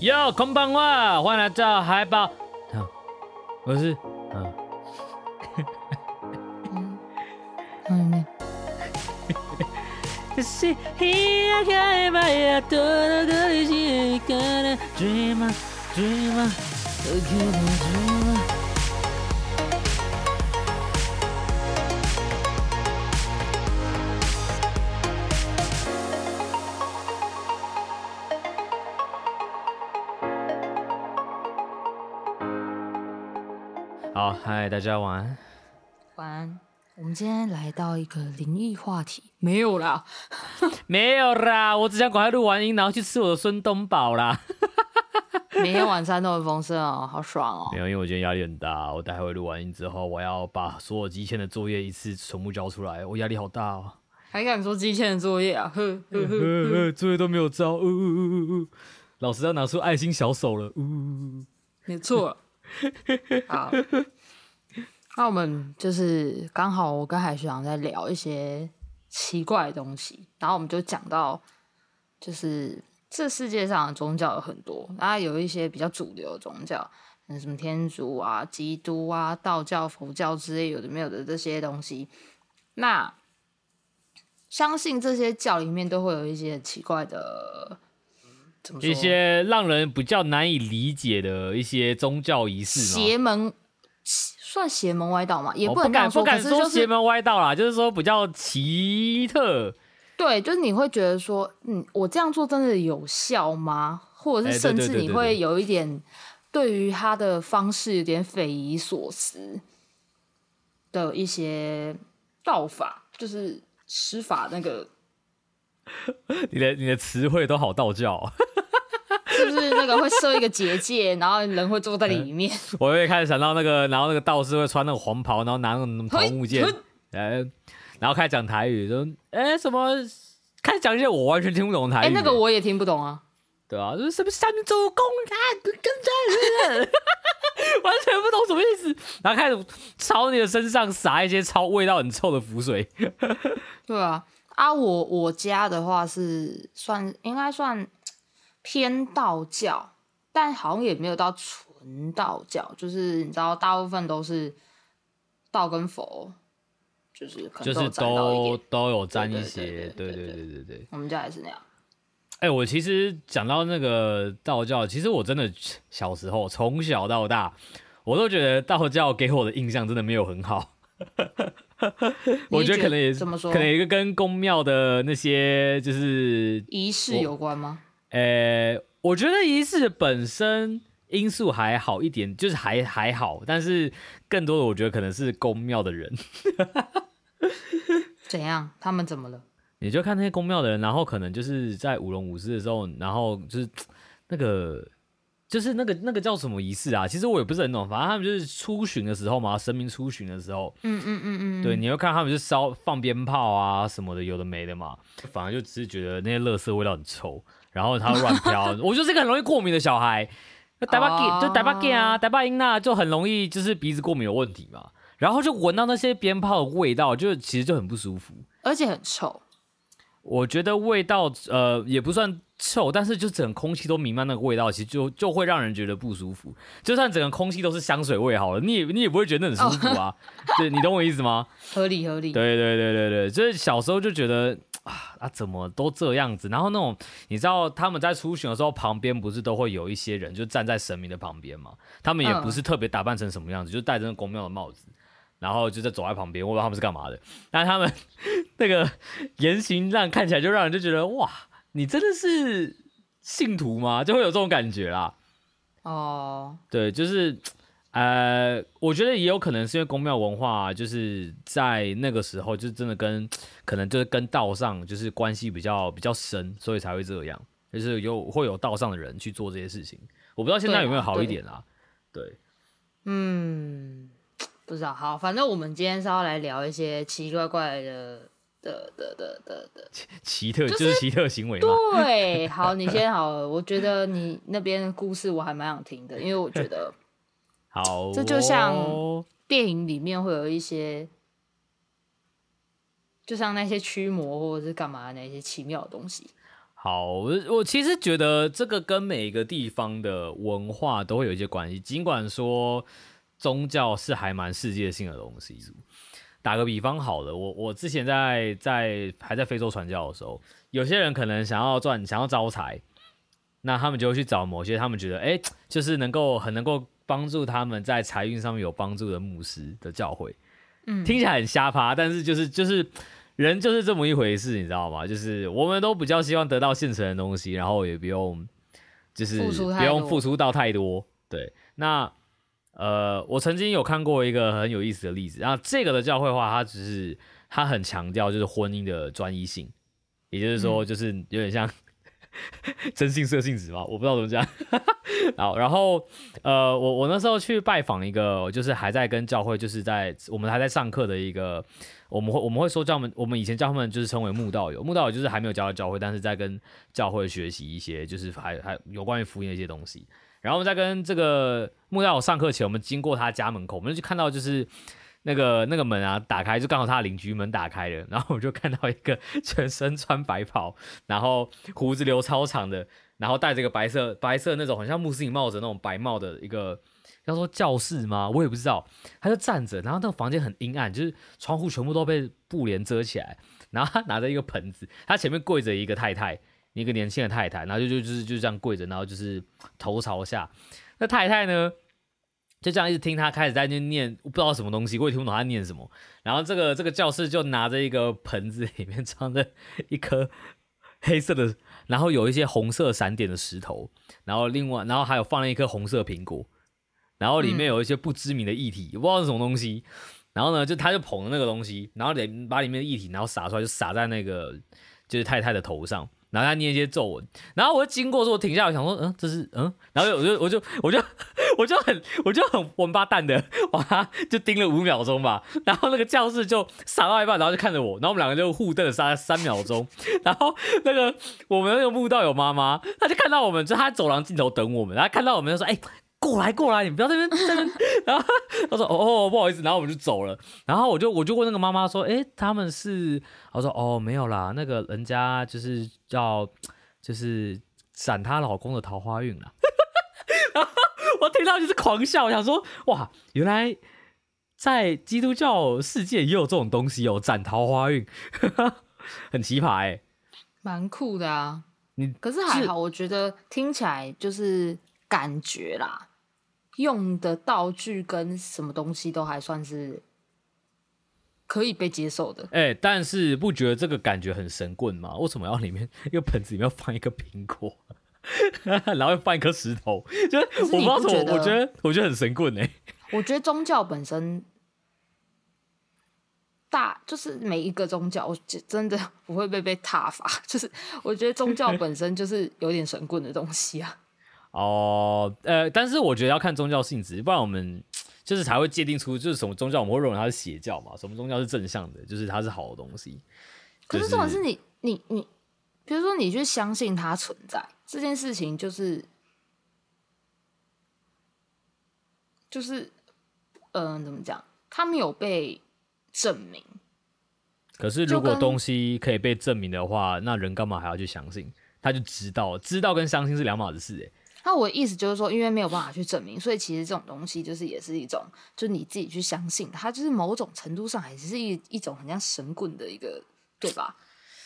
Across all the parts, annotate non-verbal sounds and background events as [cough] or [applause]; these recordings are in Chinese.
哟，こんばんは，欢迎来到海宝。我是，嗯，嗯，[laughs] 好， 嗨，大家晚安。晚安。我们今天来到一个灵异话题，没有啦，[laughs] 没有啦，我只想赶快录完音，然后去吃我的孙东宝啦。[laughs] 每天晚餐都很丰盛哦，好爽哦。没有，因为我今天压力很大，我待会录完音之后，我要把所有积欠的作业一次全部交出来，我压力好大哦。还敢说积欠的作业啊？呵呵呵呵，作业都没有交，呜呜呜呜，老师要拿出爱心小手了，呜呜呜，没错。好，[laughs] 那我们就是刚好我跟海学长在聊一些奇怪的东西，然后我们就讲到，就是这世界上的宗教有很多，然后有一些比较主流的宗教，嗯，什么天主啊、基督啊、道教、佛教之类有的没有的这些东西，那相信这些教里面都会有一些很奇怪的。一些让人比较难以理解的一些宗教仪式，邪门算邪门歪道吗？也不敢不敢说邪门歪道啦，就是说比较奇特。对，就是你会觉得说，嗯，我这样做真的有效吗？或者是甚至你会有一点对于他的方式有点匪夷所思的一些道法，就是施法那个。[laughs] 你的你的词汇都好道教。是不是那个会设一个结界，然后人会坐在里面？[laughs] 我会开始想到那个，然后那个道士会穿那个黄袍，然后拿那种桃木剑，哎，然后开始讲台语，说哎什么，开始讲一些我完全听不懂的台语。哎，那个我也听不懂啊。对啊，就是什么三周公啊跟在，[laughs] 完全不懂什么意思。然后开始朝你的身上撒一些超味道很臭的符水。[laughs] 对啊，啊我我家的话是算应该算。偏道教，但好像也没有到纯道教，就是你知道，大部分都是道跟佛，就是可能都就是都都有沾一些，对对对对对对。我们家也是那样。哎、欸，我其实讲到那个道教，其实我真的小时候从小到大，我都觉得道教给我的印象真的没有很好。[laughs] 我觉得可能也是，可能一个跟宫庙的那些就是仪式有关吗？呃、欸，我觉得仪式本身因素还好一点，就是还还好，但是更多的我觉得可能是宫庙的人。[laughs] 怎样？他们怎么了？你就看那些宫庙的人，然后可能就是在舞龙舞狮的时候，然后就是那个，就是那个那个叫什么仪式啊？其实我也不是很懂，反正他们就是出巡的时候嘛，神明出巡的时候，嗯嗯嗯嗯，对，你会看他们就烧放鞭炮啊什么的，有的没的嘛，反而就只是觉得那些垃圾味道很臭。然后他乱飘，[laughs] 我就是一个很容易过敏的小孩。台巴吉就台巴吉啊，台巴英娜就很容易就是鼻子过敏有问题嘛。然后就闻到那些鞭炮的味道，就其实就很不舒服，而且很臭。我觉得味道呃也不算臭，但是就整个空气都弥漫那个味道，其实就就会让人觉得不舒服。就算整个空气都是香水味好了，你也你也不会觉得很舒服啊。哦、对，你懂我意思吗？[laughs] 合理合理。对对对对对，就是小时候就觉得。啊啊！怎么都这样子？然后那种你知道他们在出巡的时候，旁边不是都会有一些人就站在神明的旁边嘛？他们也不是特别打扮成什么样子，嗯、就戴着那宫庙的帽子，然后就在走在旁边。我不知道他们是干嘛的，但他们那个言行让看起来就让人就觉得哇，你真的是信徒吗？就会有这种感觉啦。哦，对，就是。呃，我觉得也有可能是因为宫庙文化，就是在那个时候就真的跟可能就是跟道上就是关系比较比较深，所以才会这样，就是有会有道上的人去做这些事情。我不知道现在有没有好一点啊？对，对，嗯，不知道。好，反正我们今天是要来聊一些奇奇怪怪的的的的的的奇特，就是、就是奇特行为。对，[laughs] 好，你先好了。我觉得你那边的故事我还蛮想听的，因为我觉得。[laughs] 好哦，这就像电影里面会有一些，就像那些驱魔或者是干嘛的那些奇妙的东西。好，我我其实觉得这个跟每一个地方的文化都会有一些关系。尽管说宗教是还蛮世界性的东西。打个比方好了，我我之前在在还在非洲传教的时候，有些人可能想要赚，想要招财，那他们就会去找某些他们觉得哎，就是能够很能够帮助他们在财运上面有帮助的牧师的教会。嗯，听起来很瞎趴，但是就是就是。人就是这么一回事，你知道吗？就是我们都比较希望得到现成的东西，然后也不用，就是不用付出到太多。对，那呃，我曾经有看过一个很有意思的例子，然后这个的教会话，它只是它很强调就是婚姻的专一性，也就是说，就是有点像。[laughs] 真性色性子吧？我不知道怎么讲。[laughs] 好，然后呃，我我那时候去拜访一个，就是还在跟教会，就是在我们还在上课的一个，我们会我们会说叫他们，我们以前叫他们就是称为慕道友，慕道友就是还没有加入教会，但是在跟教会学习一些，就是还还有关于福音的一些东西。然后我们在跟这个慕道友上课前，我们经过他家门口，我们就看到就是。那个那个门啊，打开就刚好他邻居门打开了，然后我就看到一个全身穿白袍，然后胡子留超长的，然后戴着个白色白色那种很像穆斯林帽子那种白帽的一个，要说教室吗？我也不知道。他就站着，然后那个房间很阴暗，就是窗户全部都被布帘遮起来，然后他拿着一个盆子，他前面跪着一个太太，一个年轻的太太，然后就就就是就这样跪着，然后就是头朝下。那太太呢？就这样一直听他开始在那念，不知道什么东西，我也听不懂他念什么。然后这个这个教室就拿着一个盆子，里面装着一颗黑色的，然后有一些红色闪点的石头，然后另外然后还有放了一颗红色苹果，然后里面有一些不知名的液体，我不知道是什么东西。然后呢，就他就捧着那个东西，然后得把里面的液体然后洒出来，就洒在那个就是太太的头上。然后他念一些咒文，然后我就经过说，我停下来，我想说，嗯，这是嗯，然后我就我就我就 [laughs] 我就很我就很王八蛋的，[laughs] 哇，就盯了五秒钟吧。然后那个教室就傻到一半，然后就看着我，然后我们两个就互瞪了三三秒钟。[laughs] 然后那个我们那个墓道友妈妈，她就看到我们，就她在走廊尽头等我们，然后看到我们就说，哎。过来过来，你不要在那边在那边。[laughs] 然后他说：“哦哦，不好意思。”然后我们就走了。然后我就我就问那个妈妈说：“哎，他们是？”我说：“哦，没有啦，那个人家就是要就是闪她老公的桃花运啦。[laughs] ”然后我听到就是狂笑，我想说：“哇，原来在基督教世界也有这种东西哦，斩桃花运，[laughs] 很奇葩哎，蛮酷的啊。你可是还好，我觉得听起来就是。”感觉啦，用的道具跟什么东西都还算是可以被接受的。哎、欸，但是不觉得这个感觉很神棍吗？为什么要里面一个盆子里面要放一个苹果，[laughs] 然后放一颗石头？就是我不知道怎么，我觉得我觉得很神棍哎、欸。[laughs] 我觉得宗教本身大，就是每一个宗教，我真的 [laughs] 不会被被挞伐。就是我觉得宗教本身就是有点神棍的东西啊。哦，呃，但是我觉得要看宗教性质，不然我们 [tsk] 就是才会界定出就是什么宗教，我们会认为它是邪教嘛，什么宗教是正向的，就是它是好的东西。可是这种是你你你，比如说你去相信它存在这件事情，就是就是，嗯、呃，怎么讲？他没有被证明。可是如果东西可以被证明的话，那人干嘛还要去相信？他就知道，知道跟相信是两码子事，哎。那我的意思就是说，因为没有办法去证明，所以其实这种东西就是也是一种，就是你自己去相信它，就是某种程度上还是一一种很像神棍的一个，对吧？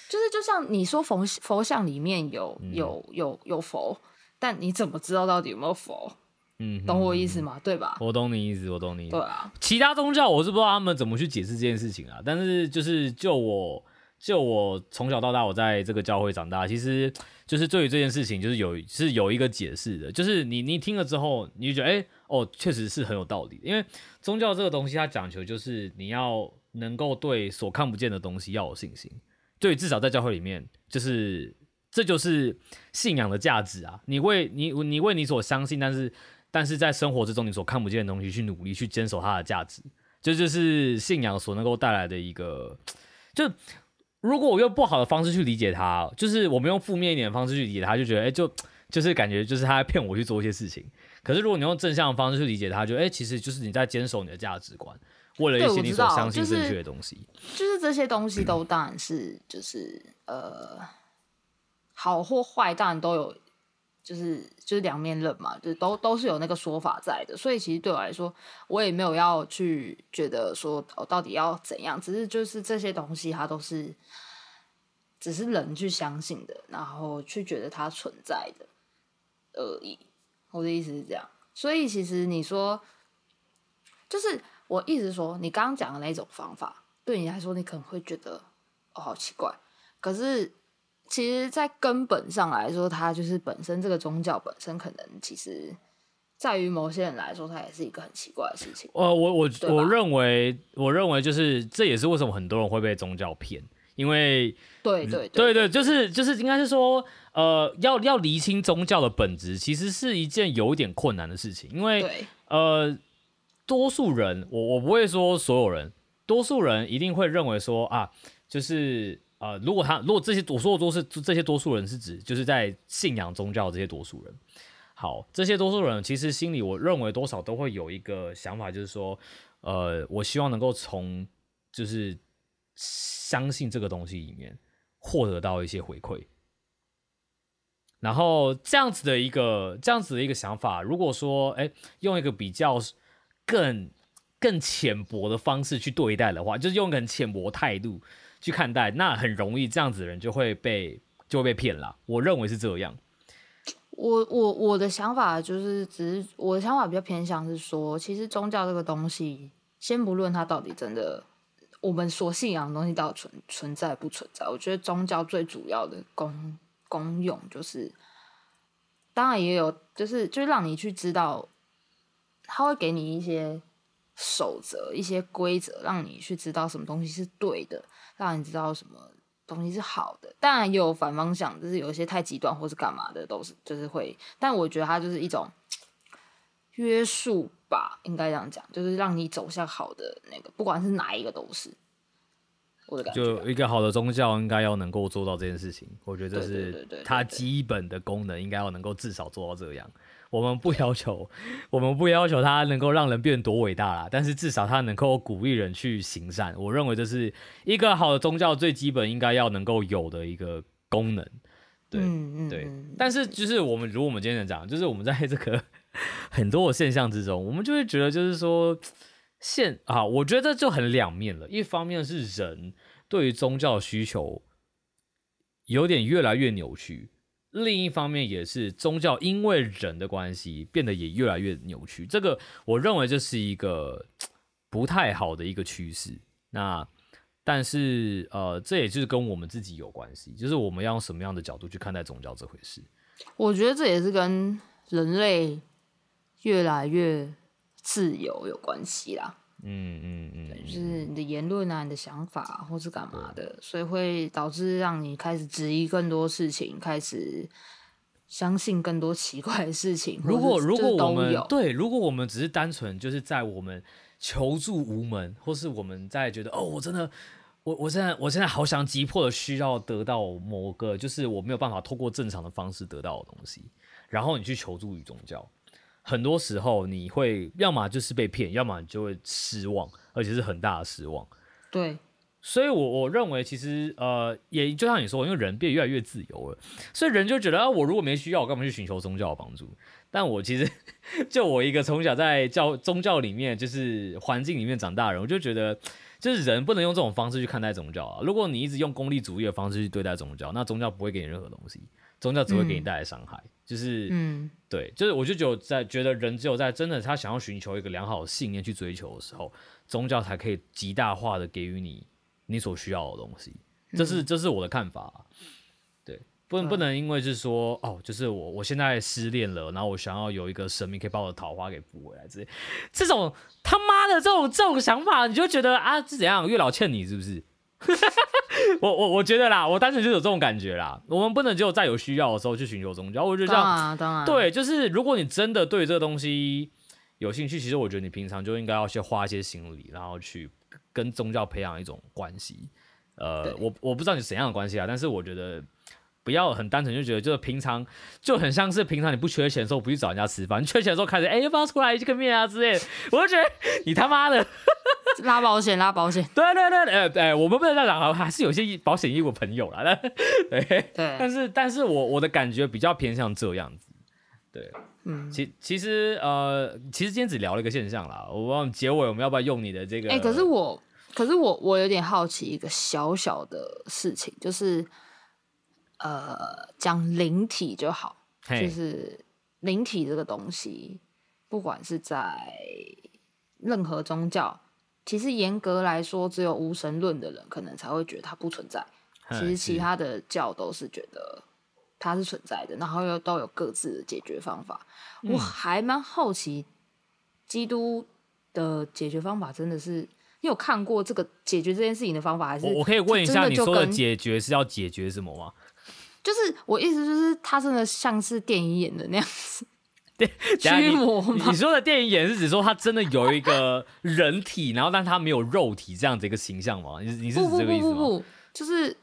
就是就像你说佛佛像里面有有有有佛，但你怎么知道到底有没有佛？嗯，懂我意思吗？对吧？我懂你意思，我懂你意思。对啊，其他宗教我是不知道他们怎么去解释这件事情啊，但是就是就我。就我从小到大，我在这个教会长大，其实就是对于这件事情，就是有是有一个解释的，就是你你听了之后，你就觉得，哎、哦，确实是很有道理。因为宗教这个东西，它讲求就是你要能够对所看不见的东西要有信心。对，至少在教会里面，就是这就是信仰的价值啊！你为你你为你所相信，但是但是在生活之中你所看不见的东西去努力去坚守它的价值，这，就是信仰所能够带来的一个就。如果我用不好的方式去理解他，就是我们用负面一点的方式去理解他，就觉得哎、欸，就就是感觉就是他在骗我去做一些事情。可是如果你用正向的方式去理解他，就哎、欸，其实就是你在坚守你的价值观，为了一些你所相信正确的东西。就是、就是这些东西都当然是就是呃好或坏当然都有，就是就是两面刃嘛，就都都是有那个说法在的。所以其实对我来说，我也没有要去觉得说我到底要怎样，只是就是这些东西它都是只是人去相信的，然后去觉得它存在的而已。我的意思是这样。所以其实你说，就是我一直说，你刚刚讲的那种方法，对你来说，你可能会觉得哦，好奇怪。可是。其实，在根本上来说，它就是本身这个宗教本身，可能其实在于某些人来说，它也是一个很奇怪的事情。呃，我我我认为，我认为就是这也是为什么很多人会被宗教骗，因为对对对，对对，就是就是应该是说，呃，要要厘清宗教的本质，其实是一件有点困难的事情，因为呃，多数人，我我不会说所有人，多数人一定会认为说啊，就是。呃，如果他如果这些我说的都是这些多数人是指就是在信仰宗教这些多数人，好，这些多数人其实心里我认为多少都会有一个想法，就是说，呃，我希望能够从就是相信这个东西里面获得到一些回馈，然后这样子的一个这样子的一个想法，如果说哎用一个比较更更浅薄的方式去对待的话，就是用个很浅薄态度。去看待，那很容易这样子的人就会被就会被骗了。我认为是这样。我我我的想法就是，只是我的想法比较偏向是说，其实宗教这个东西，先不论它到底真的，我们所信仰的东西到底存存在不存在，我觉得宗教最主要的功功用就是，当然也有，就是就让你去知道，他会给你一些守则、一些规则，让你去知道什么东西是对的。让你知道什么东西是好的，当然也有反方向，就是有一些太极端或是干嘛的，都是就是会。但我觉得它就是一种约束吧，应该这样讲，就是让你走向好的那个，不管是哪一个都是。我的感觉，就一个好的宗教应该要能够做到这件事情，我觉得这是它基本的功能，应该要能够至少做到这样。我们不要求，我们不要求他能够让人变得多伟大啦，但是至少他能够鼓励人去行善。我认为这是一个好的宗教最基本应该要能够有的一个功能。对，嗯、对。但是就是我们，如果我们今天讲，就是我们在这个 [laughs] 很多的现象之中，我们就会觉得，就是说现啊，我觉得这就很两面了。一方面是人对于宗教的需求有点越来越扭曲。另一方面也是宗教，因为人的关系变得也越来越扭曲。这个我认为这是一个不太好的一个趋势。那但是呃，这也就是跟我们自己有关系，就是我们要用什么样的角度去看待宗教这回事。我觉得这也是跟人类越来越自由有关系啦。嗯嗯嗯，就是你的言论啊，你的想法或是干嘛的，所以会导致让你开始质疑更多事情，开始相信更多奇怪的事情。如果如果我们对，如果我们只是单纯就是在我们求助无门，或是我们在觉得哦，我真的，我我现在我现在好想急迫的需要得到某个，就是我没有办法透过正常的方式得到的东西，然后你去求助于宗教。很多时候你会要么就是被骗，要么你就会失望，而且是很大的失望。对，所以我，我我认为其实呃，也就像你说，因为人变越来越自由了，所以人就觉得啊，我如果没需要，我干嘛去寻求宗教的帮助？但我其实 [laughs] 就我一个从小在教宗教里面就是环境里面长大的人，我就觉得，就是人不能用这种方式去看待宗教啊。如果你一直用功利主义的方式去对待宗教，那宗教不会给你任何东西，宗教只会给你带来伤害。嗯就是，嗯，对，就是，我就只有在觉得人只有在真的他想要寻求一个良好的信念去追求的时候，宗教才可以极大化的给予你你所需要的东西。这是这是我的看法啊。对，不能不能因为就是说，哦，就是我我现在失恋了，然后我想要有一个神明可以把我的桃花给补回来之类，这种他妈的这种这种想法，你就觉得啊，是怎样？月老欠你是不是？[laughs] 我我我觉得啦，我单纯就有这种感觉啦。我们不能只有在有需要的时候去寻求宗教。我觉得这样，当然，当然，对，就是如果你真的对这个东西有兴趣，其实我觉得你平常就应该要去花一些心理，然后去跟宗教培养一种关系。呃，我我不知道你怎样的关系啊，但是我觉得不要很单纯就觉得，就是平常就很像是平常你不缺钱的时候不去找人家吃饭，你缺钱的时候开始哎要不要出来吃个面啊之类的，我就觉得你他妈的拉保险拉保险，[laughs] 对对对，呃对，我们不能这样讲，还是有些保险业务朋友啦，[laughs] 对对，但是但是我我的感觉比较偏向这样子，对，嗯，其其实呃其实今天只聊了一个现象啦，我忘结尾我们要不要用你的这个？哎，可是我可是我我有点好奇一个小小的事情，就是。呃，讲灵体就好就是灵体这个东西，不管是在任何宗教，其实严格来说，只有无神论的人可能才会觉得它不存在。其实其他的教都是觉得它是存在的，然后又都有各自的解决方法。嗯、我还蛮好奇，基督的解决方法真的是你有看过这个解决这件事情的方法，还是我可以问一下，你说的解决是要解决什么吗？就是我意思，就是他真的像是电影演的那样子，[laughs] 驱魔吗？你说的电影演是指说他真的有一个人体，然后但他没有肉体这样子一个形象吗？你你是指这个意思吗？不不不不，就是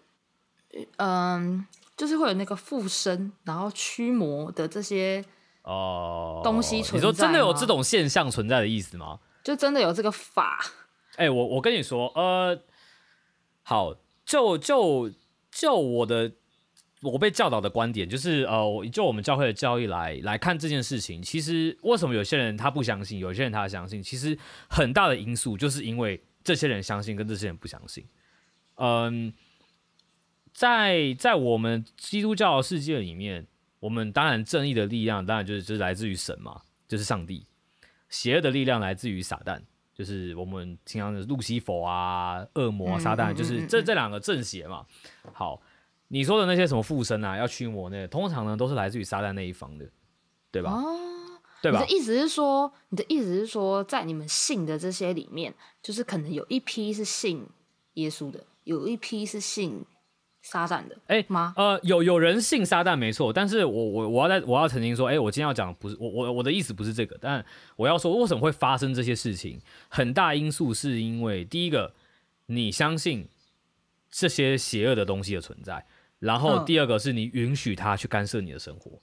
嗯，就是会有那个附身，然后驱魔的这些哦东西存在。你说真的有这种现象存在的意思吗？就真的有这个法？哎、欸，我我跟你说，呃，好，就就就我的。我被教导的观点就是，呃，就我们教会的教义来来看这件事情，其实为什么有些人他不相信，有些人他相信，其实很大的因素就是因为这些人相信跟这些人不相信。嗯，在在我们基督教的世界里面，我们当然正义的力量当然就是就是来自于神嘛，就是上帝；邪恶的力量来自于撒旦，就是我们经常的路西佛啊、恶魔啊、撒旦，就是这这两个正邪嘛。好。你说的那些什么附身啊，要驱魔那个，通常呢都是来自于撒旦那一方的，对吧？哦，对吧？你的意思是说，你的意思是说，在你们信的这些里面，就是可能有一批是信耶稣的，有一批是信撒旦的，哎吗？呃，有有人信撒旦没错，但是我我我要在我要澄清说，哎，我今天要讲不是我我我的意思不是这个，但我要说为什么会发生这些事情，很大因素是因为第一个，你相信这些邪恶的东西的存在。然后第二个是你允许他去干涉你的生活，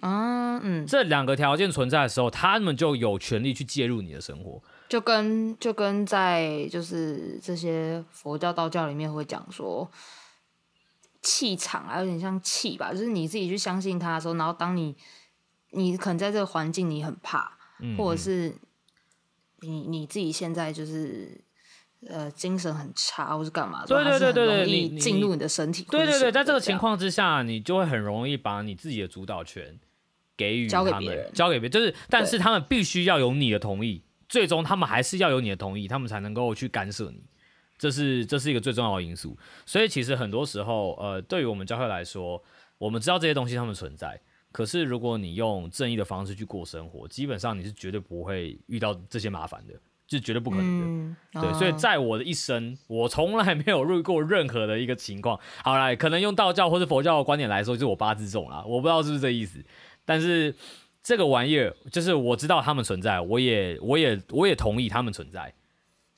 啊，嗯，这两个条件存在的时候，他们就有权利去介入你的生活，就跟就跟在就是这些佛教、道教里面会讲说，气场啊，有点像气吧，就是你自己去相信他的时候，然后当你你可能在这个环境你很怕，嗯、或者是你你自己现在就是。呃，精神很差，或是干嘛？对对对对对，你进入你的身体。对对对，在这个情况之下，你就会很容易把你自己的主导权给予他们，交给别人，交给别人。就是，但是他们必须要有你的同意，最终他们还是要有你的同意，他们才能够去干涉你。这是这是一个最重要的因素。所以，其实很多时候，呃，对于我们教会来说，我们知道这些东西他们存在，可是如果你用正义的方式去过生活，基本上你是绝对不会遇到这些麻烦的。就绝对不可能的，嗯哦、对，所以在我的一生，我从来没有入过任何的一个情况。好来，可能用道教或者佛教的观点来说，就是我八字重了，我不知道是不是这意思。但是这个玩意儿，就是我知道他们存在，我也，我也，我也同意他们存在。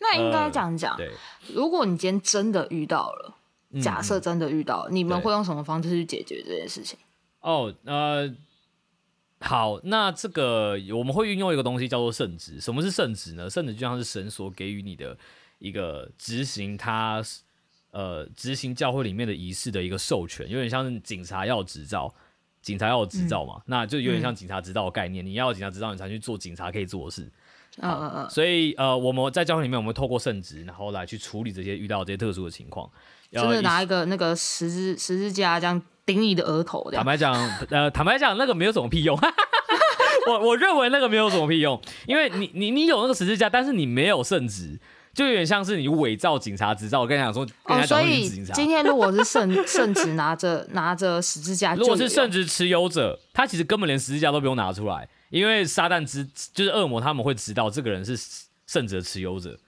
那应该这样讲，对，如果你今天真的遇到了，假设真的遇到你们会用什么方式去解决这件事情？哦，呃。好，那这个我们会运用一个东西叫做圣职。什么是圣职呢？圣职就像是神所给予你的一个执行他呃执行教会里面的仪式的一个授权，有点像是警察要执照，警察要执照嘛，嗯、那就有点像警察执照的概念。嗯、你要警察执照，你才去做警察可以做的事。嗯嗯嗯。所以呃，我们在教会里面，我们会透过圣职，然后来去处理这些遇到这些特殊的情况。就是拿一个那个十字十字架这样。顶你的额头。坦白讲，[laughs] 呃，坦白讲，那个没有什么屁用。[laughs] 我我认为那个没有什么屁用，因为你你你有那个十字架，但是你没有圣职，就有点像是你伪造警察执照。我跟你讲说，哦，所以今天如果是圣 [laughs] 圣职拿着拿着十字架，如果是圣职持有者，他其实根本连十字架都不用拿出来，因为撒旦知就是恶魔他们会知道这个人是圣职持有者，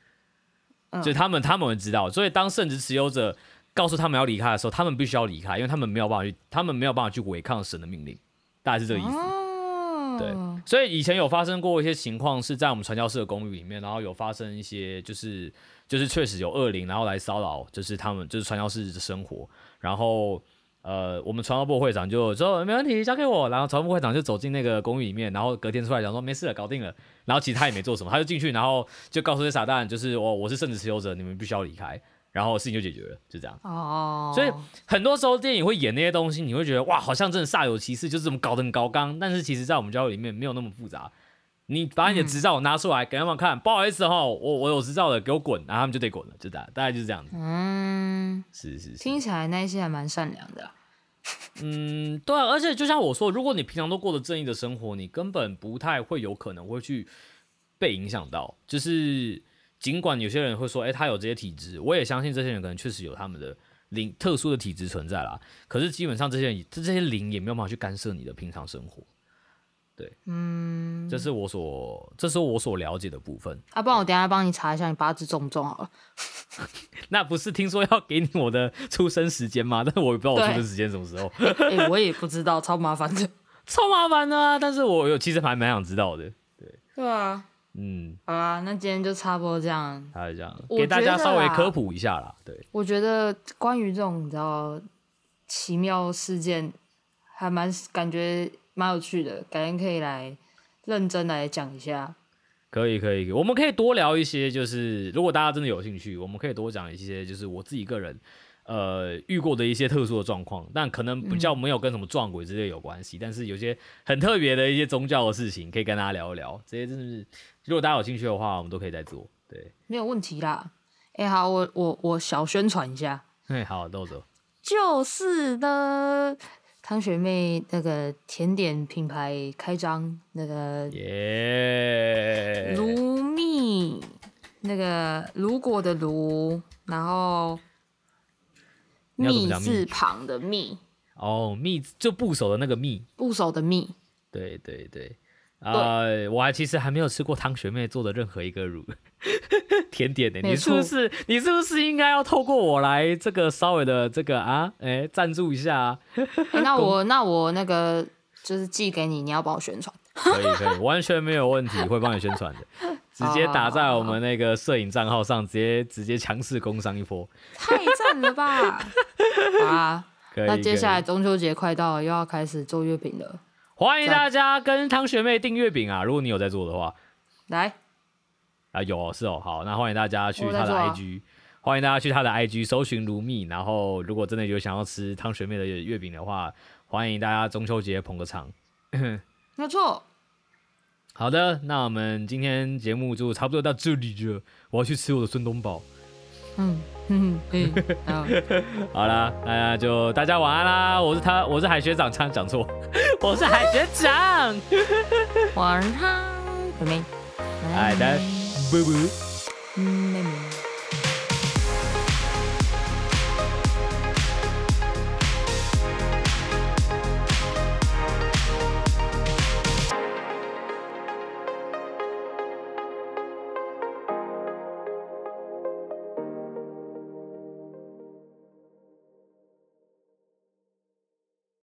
嗯、就他们他们会知道，所以当圣职持有者。告诉他们要离开的时候，他们必须要离开，因为他们没有办法去，他们没有办法去违抗神的命令，大概是这个意思。哦、对，所以以前有发生过一些情况，是在我们传教士的公寓里面，然后有发生一些，就是就是确实有恶灵，然后来骚扰，就是他们就是传教士的生活，然后呃，我们传播部会长就说没问题，交给我。然后传播部会长就走进那个公寓里面，然后隔天出来讲说没事了，搞定了。然后其实他也没做什么，他就进去，然后就告诉这傻蛋，就是我我是圣旨持有者，你们必须要离开。然后事情就解决了，就这样。哦。所以很多时候电影会演那些东西，你会觉得哇，好像真的煞有其事，就是这么搞得很高刚。但是其实，在我们教育里面没有那么复杂。你把你的执照拿出来给他们看，嗯、不好意思哈，我我有执照的，给我滚，然后他们就得滚了，就大大概就是这样子。嗯，是是是，听起来那些还蛮善良的。[laughs] 嗯，对啊，而且就像我说，如果你平常都过着正义的生活，你根本不太会有可能会去被影响到。就是尽管有些人会说，哎、欸，他有这些体质，我也相信这些人可能确实有他们的灵特殊的体质存在啦。可是基本上这些人这这些灵也没有办法去干涉你的平常生活。对，嗯，这是我所，这是我所了解的部分。啊，不然我等下帮你查一下你八字重不重好了。[laughs] 那不是听说要给你我的出生时间吗？[laughs] 但是我也不知道我出生时间什么时候。哎、欸，我也不知道，超麻烦的，[laughs] 超麻烦的啊！但是我有其实还蛮想知道的。对，对啊，嗯，好啊，那今天就差不多这样，差不多这样，给大家稍微科普一下啦。对，我觉得关于这种你知道奇妙事件，还蛮感觉。蛮有趣的，改天可以来认真来讲一下。可以，可以，我们可以多聊一些。就是如果大家真的有兴趣，我们可以多讲一些，就是我自己个人呃遇过的一些特殊的状况，但可能比较没有跟什么撞鬼之类有关系。嗯、但是有些很特别的一些宗教的事情，可以跟大家聊一聊。这些真的是，如果大家有兴趣的话，我们都可以再做。对，没有问题啦。哎、欸，好，我我我小宣传一下。哎，好，豆豆。就是呢。汤学妹那个甜点品牌开张，那个耶，如蜜，那个如果的如，然后蜜字旁的蜜，哦，蜜就部首的那个蜜，部首的蜜，对对对。啊、呃，我还其实还没有吃过汤学妹做的任何一个乳 [laughs] 甜点呢。你是不是你是不是应该要透过我来这个稍微的这个啊，哎，赞助一下啊？欸、那我 [laughs] 那我那个就是寄给你，你要帮我宣传。可以可以，完全没有问题，会帮你宣传的。[laughs] 直接打在我们那个摄影账号上，直接直接强势工商一波。太赞了吧！啊，那接下来中秋节快到了，又要开始做月饼了。欢迎大家跟汤学妹订月饼啊！如果你有在做的话，来啊，有哦是哦，好，那欢迎大家去他的 IG，欢迎大家去他的 IG 搜寻卢蜜，然后如果真的有想要吃汤学妹的月饼的话，欢迎大家中秋节捧个场。[laughs] 没错。好的，那我们今天节目就差不多到这里了，我要去吃我的孙东宝。嗯嗯嗯，好，[laughs] 好啦，那就大家晚安啦！我是他，我是海学长，唱讲错，[laughs] 我是海学长，晚安，妹妹，好的，拜拜，嗯，妹妹。